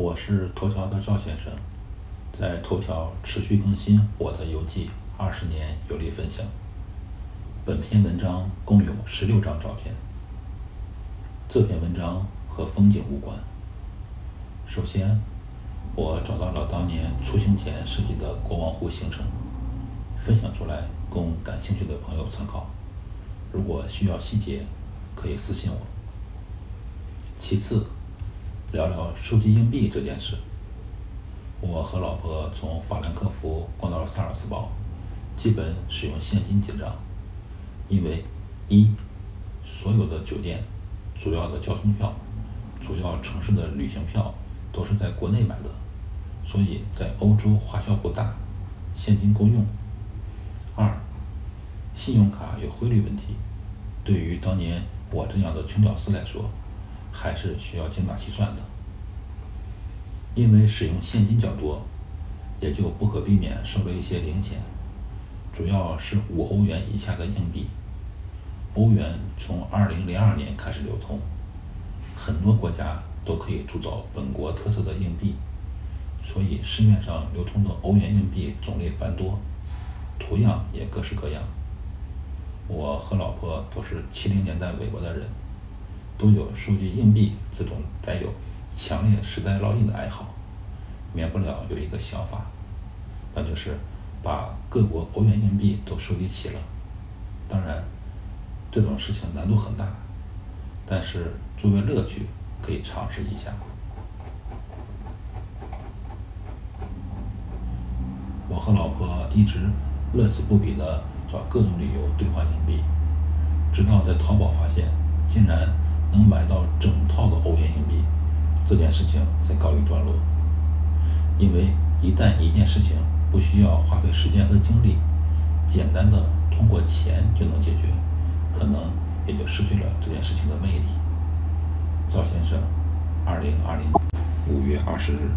我是头条的赵先生，在头条持续更新我的游记二十年有力分享。本篇文章共有十六张照片。这篇文章和风景无关。首先，我找到了当年出行前设计的国王湖行程，分享出来供感兴趣的朋友参考。如果需要细节，可以私信我。其次，聊聊收集硬币这件事。我和老婆从法兰克福逛到了萨尔茨堡，基本使用现金结账，因为一，所有的酒店、主要的交通票、主要城市的旅行票都是在国内买的，所以在欧洲花销不大，现金够用。二，信用卡有汇率问题，对于当年我这样的穷屌丝来说，还是需要精打细算的。因为使用现金较多，也就不可避免收了一些零钱，主要是五欧元以下的硬币。欧元从二零零二年开始流通，很多国家都可以铸造本国特色的硬币，所以市面上流通的欧元硬币种类繁多，图样也各式各样。我和老婆都是七零年代尾巴的人，都有收集硬币这种带有。强烈时代烙印的爱好，免不了有一个想法，那就是把各国欧元硬币都收集齐了。当然，这种事情难度很大，但是作为乐趣可以尝试一下。我和老婆一直乐此不疲的找各种理由兑换硬币，直到在淘宝发现，竟然能买到整套的欧元硬币。这件事情才告一段落，因为一旦一件事情不需要花费时间和精力，简单的通过钱就能解决，可能也就失去了这件事情的魅力。赵先生，二零二零五月二十日。